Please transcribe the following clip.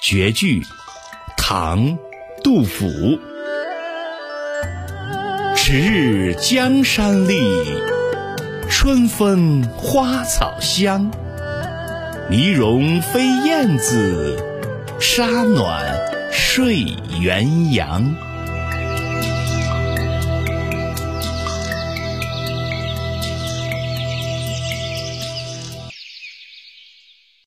绝句，唐·杜甫。迟日江山丽，春风花草香。泥融飞燕子，沙暖睡鸳鸯。